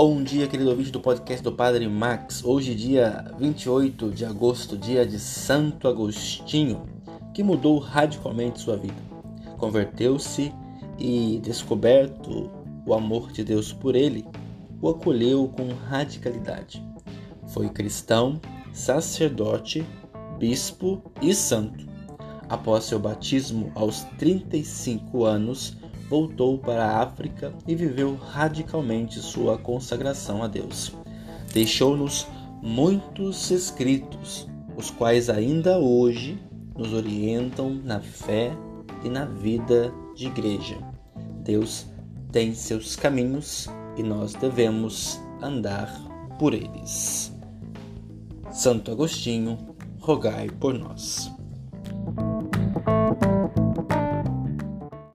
Bom dia, querido ouvinte do podcast do Padre Max. Hoje, dia 28 de agosto, dia de Santo Agostinho, que mudou radicalmente sua vida. Converteu-se e, descoberto o amor de Deus por ele, o acolheu com radicalidade. Foi cristão, sacerdote, bispo e santo. Após seu batismo aos 35 anos, voltou para a África e viveu radicalmente sua consagração a Deus. Deixou-nos muitos escritos, os quais ainda hoje nos orientam na fé e na vida de igreja. Deus tem seus caminhos e nós devemos andar por eles. Santo Agostinho, rogai por nós.